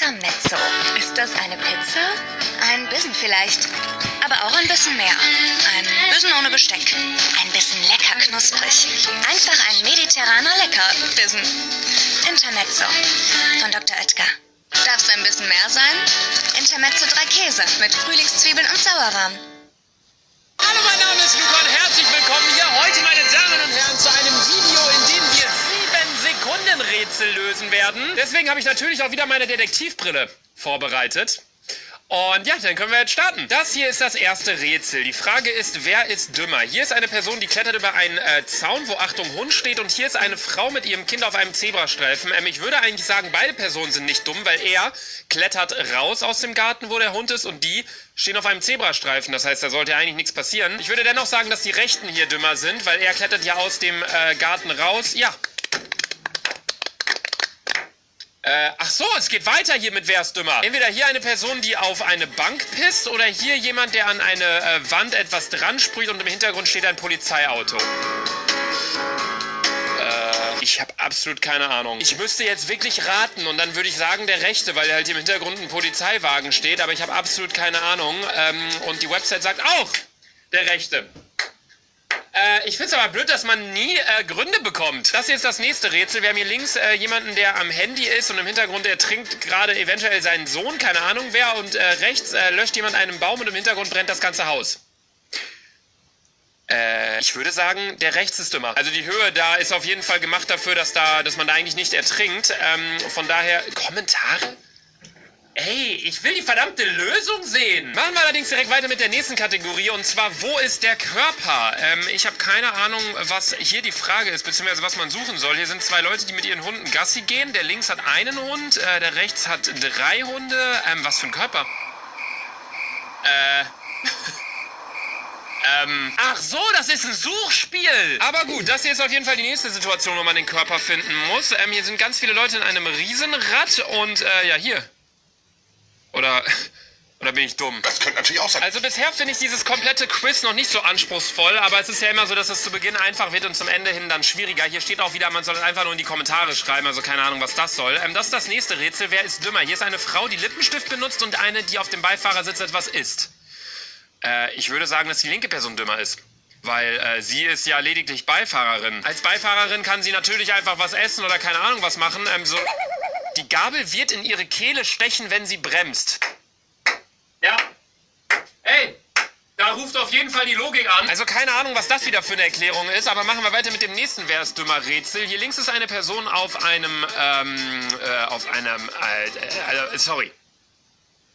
Intermezzo. Ist das eine Pizza? Ein bisschen vielleicht. Aber auch ein bisschen mehr. Ein bisschen ohne Besteck. Ein bisschen lecker knusprig. Einfach ein mediterraner Leckerbissen. Intermezzo von Dr. Oetker. Darf es ein bisschen mehr sein? Intermezzo drei Käse mit Frühlingszwiebeln und Sauerrahm. Hallo, mein Name ist Luca und herzlich willkommen hier heute, meine Damen und Herren, zu einem wir sieben Sekunden Rätsel lösen werden. Deswegen habe ich natürlich auch wieder meine Detektivbrille vorbereitet. Und ja, dann können wir jetzt starten. Das hier ist das erste Rätsel. Die Frage ist, wer ist dümmer? Hier ist eine Person, die klettert über einen äh, Zaun, wo Achtung Hund steht. Und hier ist eine Frau mit ihrem Kind auf einem Zebrastreifen. Ähm, ich würde eigentlich sagen, beide Personen sind nicht dumm, weil er klettert raus aus dem Garten, wo der Hund ist. Und die stehen auf einem Zebrastreifen. Das heißt, da sollte eigentlich nichts passieren. Ich würde dennoch sagen, dass die Rechten hier dümmer sind, weil er klettert ja aus dem äh, Garten raus. Ja, äh, ach so, es geht weiter hier mit Wer ist dümmer. Entweder hier eine Person, die auf eine Bank pisst oder hier jemand, der an eine äh, Wand etwas dran sprüht und im Hintergrund steht ein Polizeiauto. Äh, ich habe absolut keine Ahnung. Ich müsste jetzt wirklich raten und dann würde ich sagen der Rechte, weil halt im Hintergrund ein Polizeiwagen steht, aber ich habe absolut keine Ahnung. Ähm, und die Website sagt auch der Rechte. Äh, ich finde es aber blöd, dass man nie äh, Gründe bekommt. Das ist das nächste Rätsel. Wir haben hier links äh, jemanden, der am Handy ist und im Hintergrund der trinkt gerade eventuell seinen Sohn, keine Ahnung wer. Und äh, rechts äh, löscht jemand einen Baum und im Hintergrund brennt das ganze Haus. Äh, ich würde sagen, der rechts ist dümmer. Also die Höhe da ist auf jeden Fall gemacht dafür, dass da, dass man da eigentlich nicht ertrinkt. Ähm, von daher Kommentare. Ey, ich will die verdammte Lösung sehen. Machen wir allerdings direkt weiter mit der nächsten Kategorie und zwar, wo ist der Körper? Ähm, ich habe keine Ahnung, was hier die Frage ist, beziehungsweise was man suchen soll. Hier sind zwei Leute, die mit ihren Hunden Gassi gehen. Der links hat einen Hund, äh, der rechts hat drei Hunde. Ähm, was für ein Körper? Äh... Ähm, ach so, das ist ein Suchspiel. Aber gut, das hier ist auf jeden Fall die nächste Situation, wo man den Körper finden muss. Ähm, hier sind ganz viele Leute in einem Riesenrad und, äh, ja, hier. Oder, oder bin ich dumm? Das könnte natürlich auch sein. Also bisher finde ich dieses komplette Quiz noch nicht so anspruchsvoll, aber es ist ja immer so, dass es zu Beginn einfach wird und zum Ende hin dann schwieriger. Hier steht auch wieder, man soll einfach nur in die Kommentare schreiben, also keine Ahnung, was das soll. Ähm, das ist das nächste Rätsel. Wer ist dümmer? Hier ist eine Frau, die Lippenstift benutzt und eine, die auf dem Beifahrersitz etwas isst. Äh, ich würde sagen, dass die linke Person dümmer ist. Weil äh, sie ist ja lediglich Beifahrerin. Als Beifahrerin kann sie natürlich einfach was essen oder keine Ahnung was machen. Ähm, so die Gabel wird in ihre Kehle stechen, wenn sie bremst. Ja. Hey, da ruft auf jeden Fall die Logik an. Also keine Ahnung, was das wieder für eine Erklärung ist, aber machen wir weiter mit dem nächsten Wer ist dümmer Rätsel. Hier links ist eine Person auf einem, ähm, äh, auf einem, äh, äh, sorry.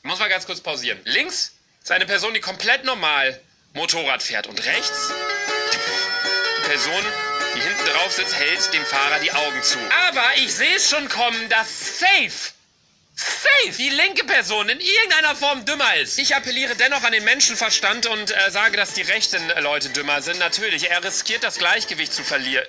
Ich muss mal ganz kurz pausieren. Links ist eine Person, die komplett normal Motorrad fährt und rechts die Person, die hinten drauf sitzt, hält dem Fahrer die Augen zu. Aber ich sehe es schon kommen, dass safe, safe die linke Person in irgendeiner Form dümmer ist. Ich appelliere dennoch an den Menschenverstand und äh, sage, dass die rechten Leute dümmer sind. Natürlich, er riskiert das Gleichgewicht zu verlieren.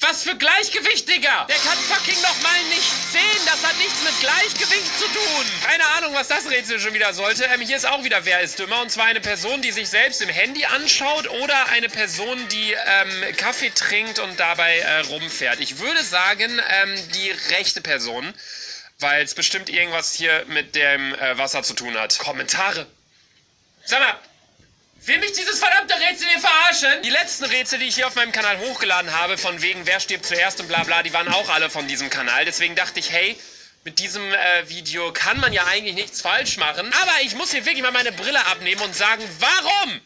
Was für Gleichgewicht, Digga? Der kann fucking nochmal nicht sehen. Das hat nichts mit Gleichgewicht zu tun. Keine Ahnung, was das Rätsel schon wieder sollte. Ähm, hier ist auch wieder Wer ist dümmer? Und zwar eine Person, die sich selbst im Handy anschaut oder eine Person, die ähm, Kaffee trinkt und dabei äh, rumfährt. Ich würde sagen, ähm, die rechte Person, weil es bestimmt irgendwas hier mit dem äh, Wasser zu tun hat. Kommentare. Sag mal, Will mich dieses verdammte Rätsel hier verarschen? Die letzten Rätsel, die ich hier auf meinem Kanal hochgeladen habe, von wegen wer stirbt zuerst und bla bla, die waren auch alle von diesem Kanal. Deswegen dachte ich, hey, mit diesem äh, Video kann man ja eigentlich nichts falsch machen. Aber ich muss hier wirklich mal meine Brille abnehmen und sagen, warum?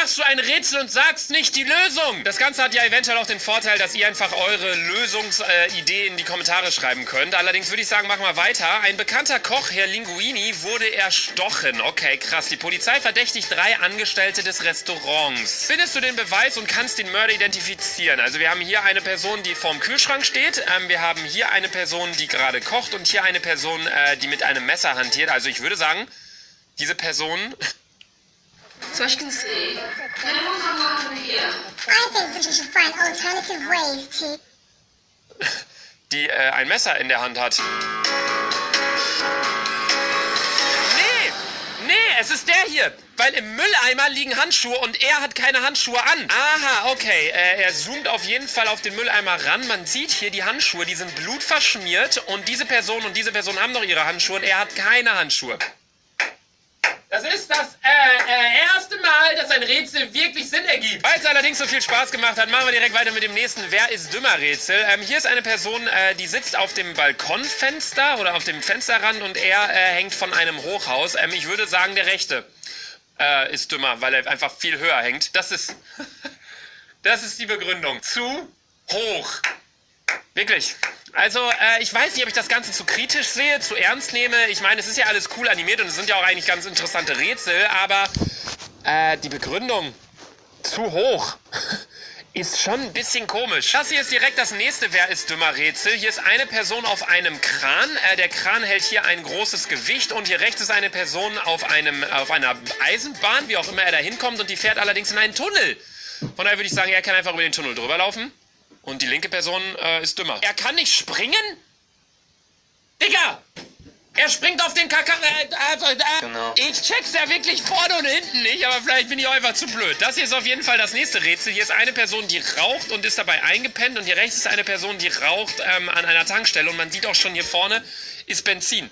Machst du ein Rätsel und sagst nicht die Lösung? Das Ganze hat ja eventuell auch den Vorteil, dass ihr einfach eure Lösungsidee äh, in die Kommentare schreiben könnt. Allerdings würde ich sagen, machen wir weiter. Ein bekannter Koch, Herr Linguini, wurde erstochen. Okay, krass. Die Polizei verdächtigt drei Angestellte des Restaurants. Findest du den Beweis und kannst den Mörder identifizieren? Also wir haben hier eine Person, die vorm Kühlschrank steht. Ähm, wir haben hier eine Person, die gerade kocht und hier eine Person, äh, die mit einem Messer hantiert. Also ich würde sagen, diese Person So I can see. I think that you should find alternative ways to. die äh, ein Messer in der Hand hat. Nee! Nee, es ist der hier. Weil im Mülleimer liegen Handschuhe und er hat keine Handschuhe an. Aha, okay. Äh, er zoomt auf jeden Fall auf den Mülleimer ran. Man sieht hier die Handschuhe, die sind blutverschmiert. Und diese Person und diese Person haben noch ihre Handschuhe und er hat keine Handschuhe. Das ist das äh, äh, erste Mal, dass ein Rätsel wirklich Sinn ergibt. Weil es allerdings so viel Spaß gemacht hat, machen wir direkt weiter mit dem nächsten Wer ist dümmer Rätsel. Ähm, hier ist eine Person, äh, die sitzt auf dem Balkonfenster oder auf dem Fensterrand und er äh, hängt von einem Hochhaus. Ähm, ich würde sagen, der Rechte äh, ist dümmer, weil er einfach viel höher hängt. Das ist, das ist die Begründung. Zu hoch. Wirklich. Also, äh, ich weiß nicht, ob ich das Ganze zu kritisch sehe, zu ernst nehme. Ich meine, es ist ja alles cool animiert und es sind ja auch eigentlich ganz interessante Rätsel, aber äh, die Begründung zu hoch ist schon ein bisschen komisch. Das hier ist direkt das nächste Wer ist dümmer Rätsel. Hier ist eine Person auf einem Kran. Äh, der Kran hält hier ein großes Gewicht und hier rechts ist eine Person auf, einem, auf einer Eisenbahn, wie auch immer er da hinkommt und die fährt allerdings in einen Tunnel. Von daher würde ich sagen, er kann einfach über den Tunnel drüber laufen. Und die linke Person äh, ist dümmer. Er kann nicht springen? Digga! Er springt auf den Kaka. Äh, äh, äh, Genau. Ich check's ja wirklich vorne und hinten nicht, aber vielleicht bin ich auch einfach zu blöd. Das hier ist auf jeden Fall das nächste Rätsel. Hier ist eine Person, die raucht und ist dabei eingepennt. Und hier rechts ist eine Person, die raucht ähm, an einer Tankstelle. Und man sieht auch schon hier vorne ist Benzin.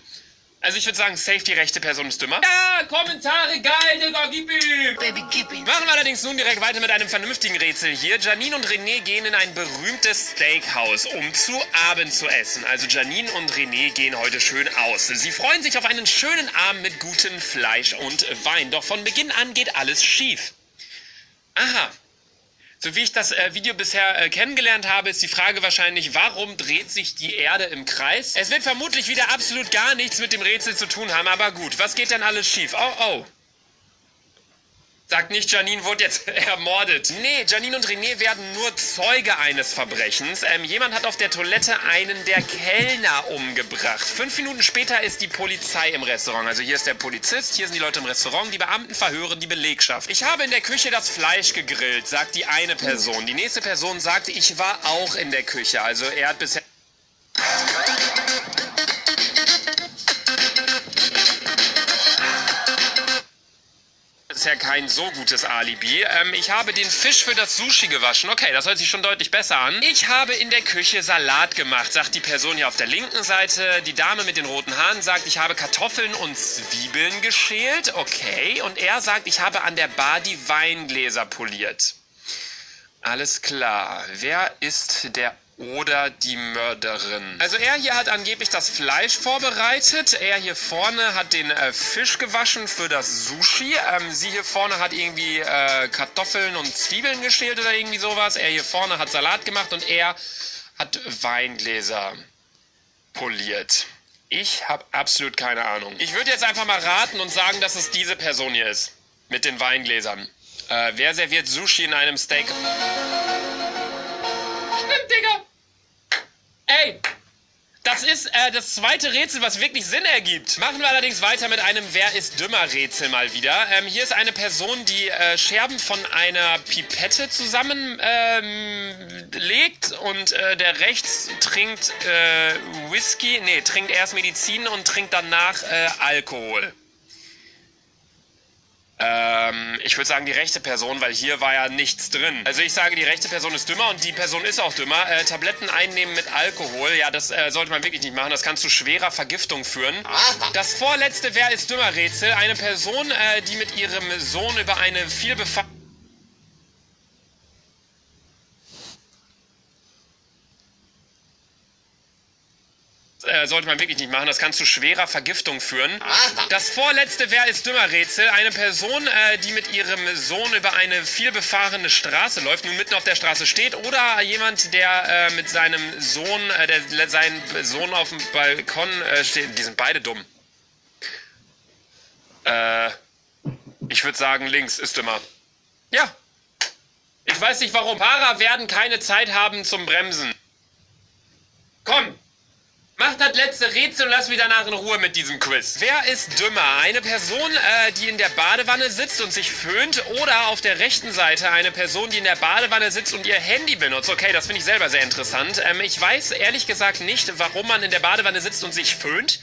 Also ich würde sagen, safe die rechte Person ist dümmer. Ja, Kommentare, geil, Digga, gib ihm. Baby, gib ihm. Machen wir allerdings nun direkt weiter mit einem vernünftigen Rätsel hier. Janine und René gehen in ein berühmtes Steakhouse, um zu Abend zu essen. Also Janine und René gehen heute schön aus. Sie freuen sich auf einen schönen Abend mit gutem Fleisch und Wein. Doch von Beginn an geht alles schief. Aha. So wie ich das äh, Video bisher äh, kennengelernt habe, ist die Frage wahrscheinlich, warum dreht sich die Erde im Kreis? Es wird vermutlich wieder absolut gar nichts mit dem Rätsel zu tun haben, aber gut, was geht denn alles schief? Oh, oh. Sagt nicht, Janine wurde jetzt ermordet. Nee, Janine und René werden nur Zeuge eines Verbrechens. Ähm, jemand hat auf der Toilette einen der Kellner umgebracht. Fünf Minuten später ist die Polizei im Restaurant. Also hier ist der Polizist, hier sind die Leute im Restaurant. Die Beamten verhören die Belegschaft. Ich habe in der Küche das Fleisch gegrillt, sagt die eine Person. Die nächste Person sagt, ich war auch in der Küche. Also er hat bisher... kein so gutes Alibi. Ähm, ich habe den Fisch für das Sushi gewaschen. Okay, das hört sich schon deutlich besser an. Ich habe in der Küche Salat gemacht, sagt die Person hier auf der linken Seite. Die Dame mit den roten Haaren sagt, ich habe Kartoffeln und Zwiebeln geschält. Okay. Und er sagt, ich habe an der Bar die Weingläser poliert. Alles klar. Wer ist der oder die Mörderin? Also er hier hat angeblich das Fleisch vorbereitet. Er hier vorne hat den äh, Fisch gewaschen für das Sushi. Ähm, sie hier vorne hat irgendwie äh, Kartoffeln und Zwiebeln geschält oder irgendwie sowas. Er hier vorne hat Salat gemacht und er hat Weingläser poliert. Ich habe absolut keine Ahnung. Ich würde jetzt einfach mal raten und sagen, dass es diese Person hier ist. Mit den Weingläsern. Äh, wer serviert Sushi in einem Steak? Ey, das ist äh, das zweite Rätsel, was wirklich Sinn ergibt. Machen wir allerdings weiter mit einem Wer ist dümmer Rätsel mal wieder. Ähm, hier ist eine Person, die äh, Scherben von einer Pipette zusammenlegt ähm, und äh, der rechts trinkt äh, Whisky, nee, trinkt erst Medizin und trinkt danach äh, Alkohol. Ähm, ich würde sagen die rechte Person, weil hier war ja nichts drin. Also ich sage, die rechte Person ist dümmer und die Person ist auch dümmer. Äh, Tabletten einnehmen mit Alkohol, ja, das äh, sollte man wirklich nicht machen. Das kann zu schwerer Vergiftung führen. Das vorletzte Wer ist dümmer Rätsel. Eine Person, äh, die mit ihrem Sohn über eine vielbefahrene äh, sollte man wirklich nicht machen. Das kann zu schwerer Vergiftung führen. Das vorletzte Wer ist dümmer Rätsel. Eine Person, äh, die mit ihrem Sohn über eine vielbefahrene Straße läuft, nun mitten auf der Straße steht, oder jemand, der äh, mit seinem Sohn, äh, der seinen Sohn auf dem Balkon äh, steht. Die sind beide dumm. Äh, ich würde sagen, links ist dümmer. Ja. Ich weiß nicht warum. Fahrer werden keine Zeit haben zum Bremsen. Komm, Mach das letzte Rätsel und lass mich danach in Ruhe mit diesem Quiz. Wer ist dümmer? Eine Person, äh, die in der Badewanne sitzt und sich föhnt oder auf der rechten Seite eine Person, die in der Badewanne sitzt und ihr Handy benutzt? Okay, das finde ich selber sehr interessant. Ähm, ich weiß ehrlich gesagt nicht, warum man in der Badewanne sitzt und sich föhnt.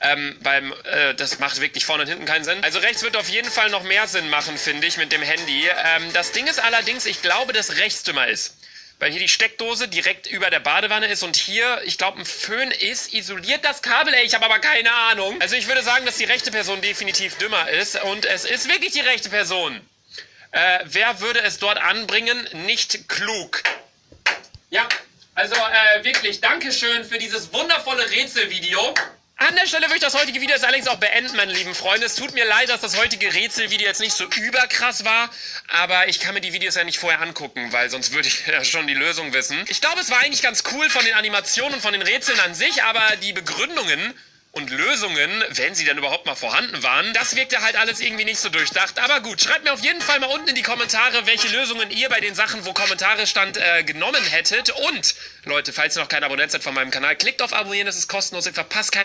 Ähm, beim, äh, das macht wirklich vorne und hinten keinen Sinn. Also rechts wird auf jeden Fall noch mehr Sinn machen, finde ich, mit dem Handy. Ähm, das Ding ist allerdings, ich glaube, dass rechts dümmer ist. Weil hier die Steckdose direkt über der Badewanne ist und hier, ich glaube, ein Föhn ist, isoliert das Kabel, ey, ich habe aber keine Ahnung. Also ich würde sagen, dass die rechte Person definitiv dümmer ist und es ist wirklich die rechte Person. Äh, wer würde es dort anbringen? Nicht klug. Ja, also äh, wirklich, Dankeschön für dieses wundervolle Rätselvideo. An der Stelle würde ich das heutige Video jetzt allerdings auch beenden, meine lieben Freunde. Es tut mir leid, dass das heutige Rätselvideo jetzt nicht so überkrass war, aber ich kann mir die Videos ja nicht vorher angucken, weil sonst würde ich ja schon die Lösung wissen. Ich glaube, es war eigentlich ganz cool von den Animationen und von den Rätseln an sich, aber die Begründungen und Lösungen, wenn sie denn überhaupt mal vorhanden waren, das wirkte halt alles irgendwie nicht so durchdacht. Aber gut, schreibt mir auf jeden Fall mal unten in die Kommentare, welche Lösungen ihr bei den Sachen, wo Kommentare stand, äh, genommen hättet. Und, Leute, falls ihr noch kein Abonnent seid von meinem Kanal, klickt auf Abonnieren, das ist kostenlos, ihr verpasst kein...